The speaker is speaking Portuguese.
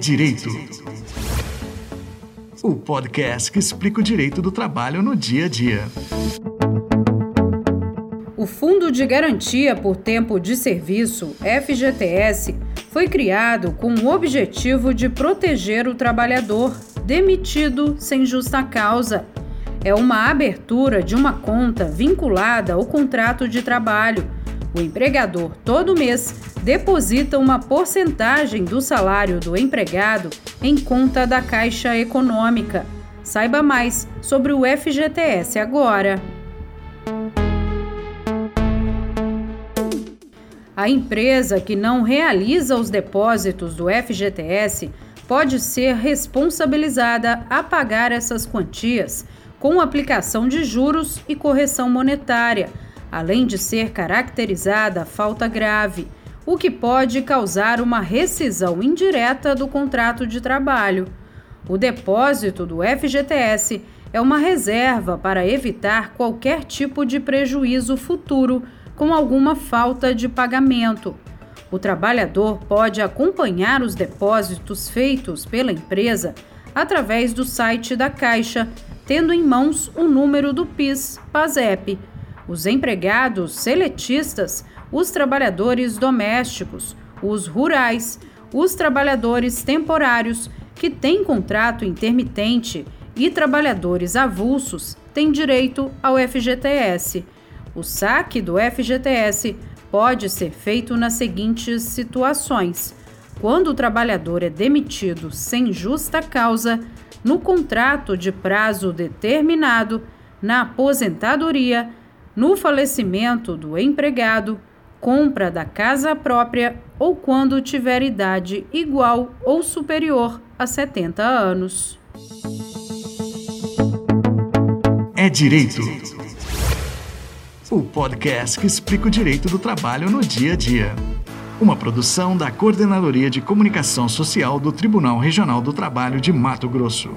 Direito. O podcast que explica o direito do trabalho no dia a dia. O Fundo de Garantia por Tempo de Serviço, FGTS, foi criado com o objetivo de proteger o trabalhador demitido sem justa causa. É uma abertura de uma conta vinculada ao contrato de trabalho. O empregador, todo mês, deposita uma porcentagem do salário do empregado em conta da Caixa Econômica. Saiba mais sobre o FGTS agora. A empresa que não realiza os depósitos do FGTS pode ser responsabilizada a pagar essas quantias com aplicação de juros e correção monetária, além de ser caracterizada falta grave, o que pode causar uma rescisão indireta do contrato de trabalho. O depósito do FGTS é uma reserva para evitar qualquer tipo de prejuízo futuro com alguma falta de pagamento. O trabalhador pode acompanhar os depósitos feitos pela empresa através do site da Caixa, tendo em mãos o número do PIS, PASEP. Os empregados seletistas, os trabalhadores domésticos, os rurais, os trabalhadores temporários que têm contrato intermitente e trabalhadores avulsos têm direito ao FGTS. O saque do FGTS pode ser feito nas seguintes situações: quando o trabalhador é demitido sem justa causa, no contrato de prazo determinado, na aposentadoria, no falecimento do empregado, compra da casa própria ou quando tiver idade igual ou superior a 70 anos. É direito o podcast que explica o direito do trabalho no dia a dia. Uma produção da Coordenadoria de Comunicação Social do Tribunal Regional do Trabalho de Mato Grosso.